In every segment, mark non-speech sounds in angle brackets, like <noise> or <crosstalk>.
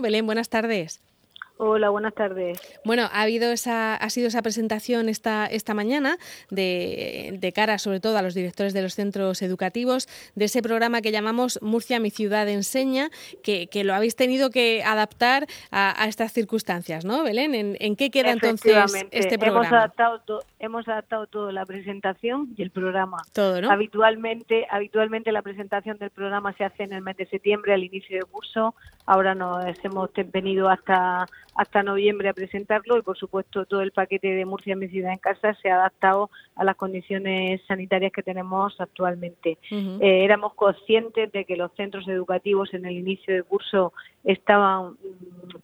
Belén, buenas tardes. Hola, buenas tardes. Bueno, ha habido esa, ha sido esa presentación esta, esta mañana de, de, cara sobre todo a los directores de los centros educativos de ese programa que llamamos Murcia, mi ciudad enseña, que, que lo habéis tenido que adaptar a, a estas circunstancias, ¿no, Belén? ¿En, en qué queda entonces este programa? Hemos adaptado, to, hemos adaptado todo, la presentación y el programa. Todo, ¿no? Habitualmente, habitualmente la presentación del programa se hace en el mes de septiembre, al inicio del curso. Ahora nos hemos venido hasta hasta noviembre a presentarlo y por supuesto todo el paquete de Murcia mi ciudad en casa se ha adaptado a las condiciones sanitarias que tenemos actualmente. Uh -huh. eh, éramos conscientes de que los centros educativos en el inicio del curso estaban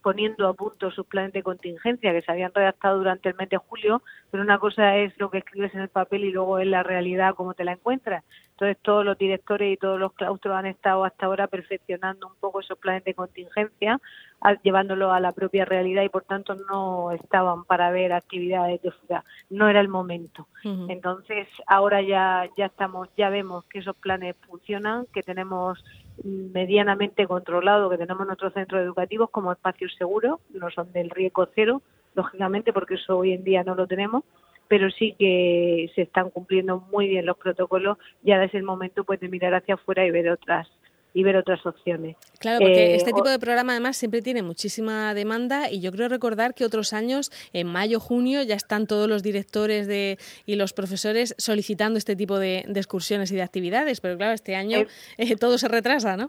poniendo a punto sus planes de contingencia que se habían redactado durante el mes de julio, pero una cosa es lo que escribes en el papel y luego es la realidad como te la encuentras. Entonces todos los directores y todos los claustros han estado hasta ahora perfeccionando un poco esos planes de contingencia, llevándolo a la propia realidad y por tanto no estaban para ver actividades de fuga. No era el momento. Uh -huh. Entonces ahora ya ya estamos, ya vemos que esos planes funcionan, que tenemos medianamente controlado, que tenemos nuestros centros educativos como espacios seguros, no son del riesgo cero, lógicamente, porque eso hoy en día no lo tenemos pero sí que se están cumpliendo muy bien los protocolos. Y ahora es el momento pues de mirar hacia afuera y ver otras y ver otras opciones. Claro, porque eh, este tipo de programa además siempre tiene muchísima demanda y yo creo recordar que otros años, en mayo, junio, ya están todos los directores de, y los profesores solicitando este tipo de, de excursiones y de actividades, pero claro, este año eh, eh, todo se retrasa, ¿no?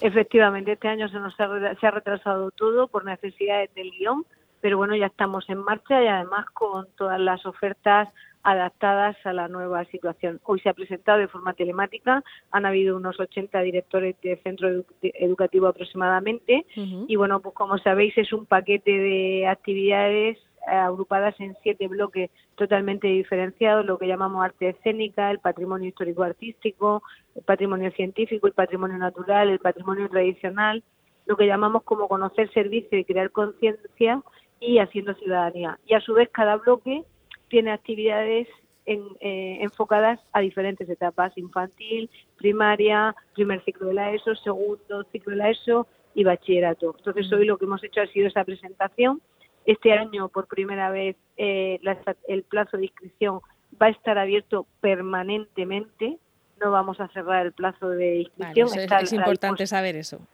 Efectivamente, este año se nos ha, se ha retrasado todo por necesidades del guion, pero bueno, ya estamos en marcha y además con todas las ofertas adaptadas a la nueva situación. Hoy se ha presentado de forma telemática, han habido unos 80 directores de centro edu educativo aproximadamente uh -huh. y bueno, pues como sabéis es un paquete de actividades agrupadas en siete bloques totalmente diferenciados, lo que llamamos arte escénica, el patrimonio histórico-artístico, el patrimonio científico, el patrimonio natural, el patrimonio tradicional, lo que llamamos como conocer servicio y crear conciencia y haciendo ciudadanía. Y a su vez cada bloque tiene actividades en, eh, enfocadas a diferentes etapas, infantil, primaria, primer ciclo de la ESO, segundo ciclo de la ESO y bachillerato. Entonces hoy lo que hemos hecho ha sido esa presentación. Este año por primera vez eh, la, el plazo de inscripción va a estar abierto permanentemente, no vamos a cerrar el plazo de inscripción. Vale, eso es, es importante saber eso.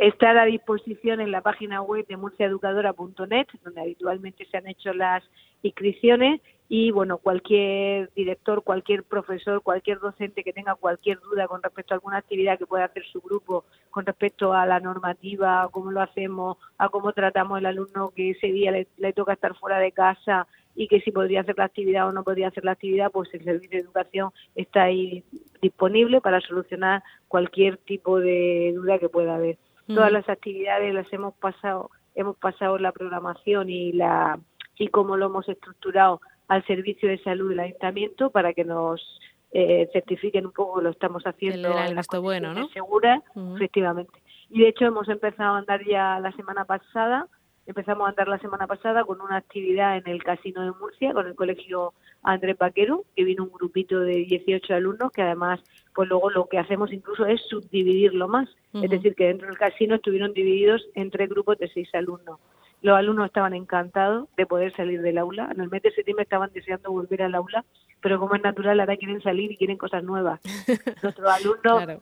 Está a la disposición en la página web de murciaeducadora.net, donde habitualmente se han hecho las inscripciones y bueno, cualquier director, cualquier profesor, cualquier docente que tenga cualquier duda con respecto a alguna actividad que pueda hacer su grupo, con respecto a la normativa, a cómo lo hacemos, a cómo tratamos al alumno que ese día le, le toca estar fuera de casa y que si podría hacer la actividad o no podría hacer la actividad, pues el servicio de educación está ahí disponible para solucionar cualquier tipo de duda que pueda haber. Mm. Todas las actividades las hemos pasado, hemos pasado la programación y la y cómo lo hemos estructurado al servicio de salud del ayuntamiento para que nos eh, certifiquen un poco que lo estamos haciendo el, el bueno, ¿no? segura, uh -huh. efectivamente. Y de hecho hemos empezado a andar ya la semana pasada, empezamos a andar la semana pasada con una actividad en el Casino de Murcia, con el colegio Andrés Vaquero, que vino un grupito de 18 alumnos, que además, pues luego lo que hacemos incluso es subdividirlo más. Uh -huh. Es decir, que dentro del casino estuvieron divididos en tres grupos de seis alumnos. Los alumnos estaban encantados de poder salir del aula. En el mes de septiembre estaban deseando volver al aula, pero como es natural, ahora quieren salir y quieren cosas nuevas. <laughs> Nuestros alumnos, claro.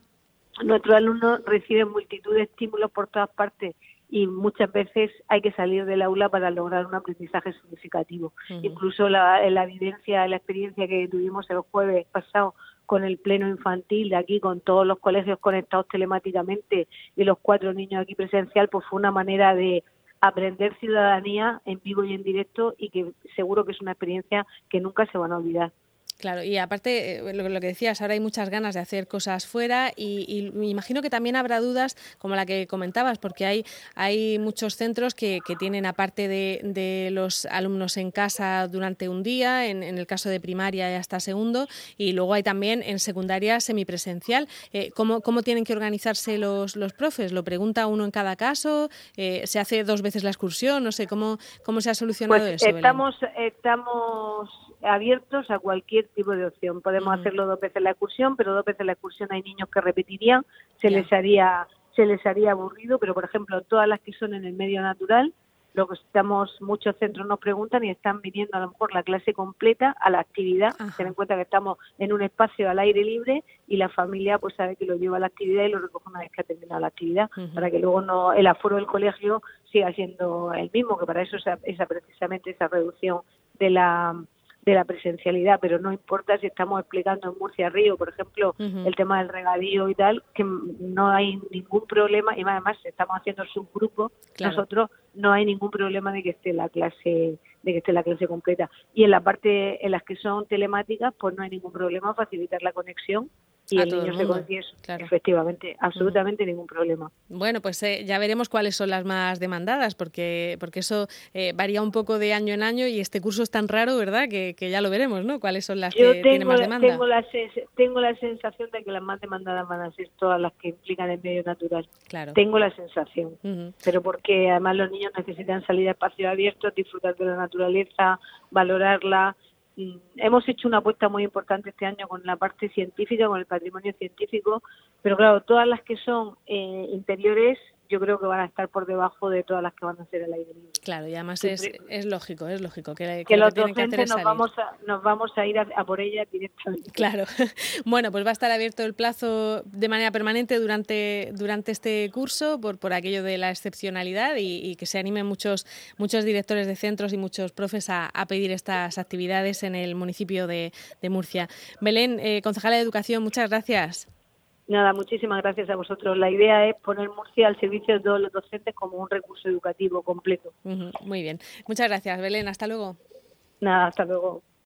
nuestros alumnos reciben multitud de estímulos por todas partes y muchas veces hay que salir del aula para lograr un aprendizaje significativo. Uh -huh. Incluso la, la evidencia, la experiencia que tuvimos el jueves pasado con el pleno infantil de aquí, con todos los colegios conectados telemáticamente y los cuatro niños aquí presencial, pues fue una manera de aprender ciudadanía en vivo y en directo y que seguro que es una experiencia que nunca se van a olvidar. Claro, y aparte, eh, lo, lo, que decías, ahora hay muchas ganas de hacer cosas fuera y, y, me imagino que también habrá dudas como la que comentabas, porque hay, hay muchos centros que, que tienen, aparte de, de, los alumnos en casa durante un día, en, en, el caso de primaria y hasta segundo, y luego hay también en secundaria semipresencial. Eh, ¿cómo, ¿Cómo tienen que organizarse los, los profes? ¿Lo pregunta uno en cada caso? Eh, ¿Se hace dos veces la excursión? No sé, ¿cómo, cómo se ha solucionado pues eso? Estamos, estamos abiertos a cualquier tipo de opción. Podemos -huh. hacerlo dos veces la excursión, pero dos veces la excursión hay niños que repetirían, se yeah. les haría se les haría aburrido, pero por ejemplo, todas las que son en el medio natural, lo que estamos, muchos centros nos preguntan y están viniendo a lo mejor la clase completa a la actividad, ten en cuenta que estamos en un espacio al aire libre y la familia pues sabe que lo lleva a la actividad y lo recoge una vez que ha terminado la actividad, para que luego no el aforo del colegio siga siendo el mismo, que para eso esa precisamente esa reducción de la de la presencialidad, pero no importa si estamos explicando en Murcia Río, por ejemplo, el tema del regadío y tal, que no hay ningún problema, y además estamos haciendo subgrupos, nosotros no hay ningún problema de que esté la clase de que esté la clase completa. Y en la parte en las que son telemáticas, pues no hay ningún problema facilitar la conexión y el niño se confiesa. Efectivamente, absolutamente ningún problema. Bueno, pues eh, ya veremos cuáles son las más demandadas, porque, porque eso eh, varía un poco de año en año y este curso es tan raro, ¿verdad? Que, que ya lo veremos, ¿no? ¿Cuáles son las que tienen más demanda? Tengo la, tengo la sensación de que las más demandadas van a ser todas las que implican el medio natural. Claro. Tengo la sensación. Pero porque además los niños necesitan salir a espacios abiertos, disfrutar de la naturaleza, valorarla hemos hecho una apuesta muy importante este año con la parte científica, con el patrimonio científico, pero claro, todas las que son eh, interiores yo creo que van a estar por debajo de todas las que van a ser el aire libre. Claro, y además es, es lógico, es lógico que, que, los docentes nos vamos, a, nos vamos a ir a, por ella directamente. Claro. <laughs> Bueno, pues va a estar abierto el plazo de manera permanente durante, durante este curso por, por aquello de la excepcionalidad y, que se animen muchos, muchos directores de centros y muchos profes a, pedir estas actividades en el municipio de, Murcia. Belén, eh, concejala de Educación, muchas gracias. Nada, muchísimas gracias a vosotros. La idea es poner Murcia al servicio de todos los docentes como un recurso educativo completo. Muy bien. Muchas gracias, Belén. Hasta luego. Nada, hasta luego.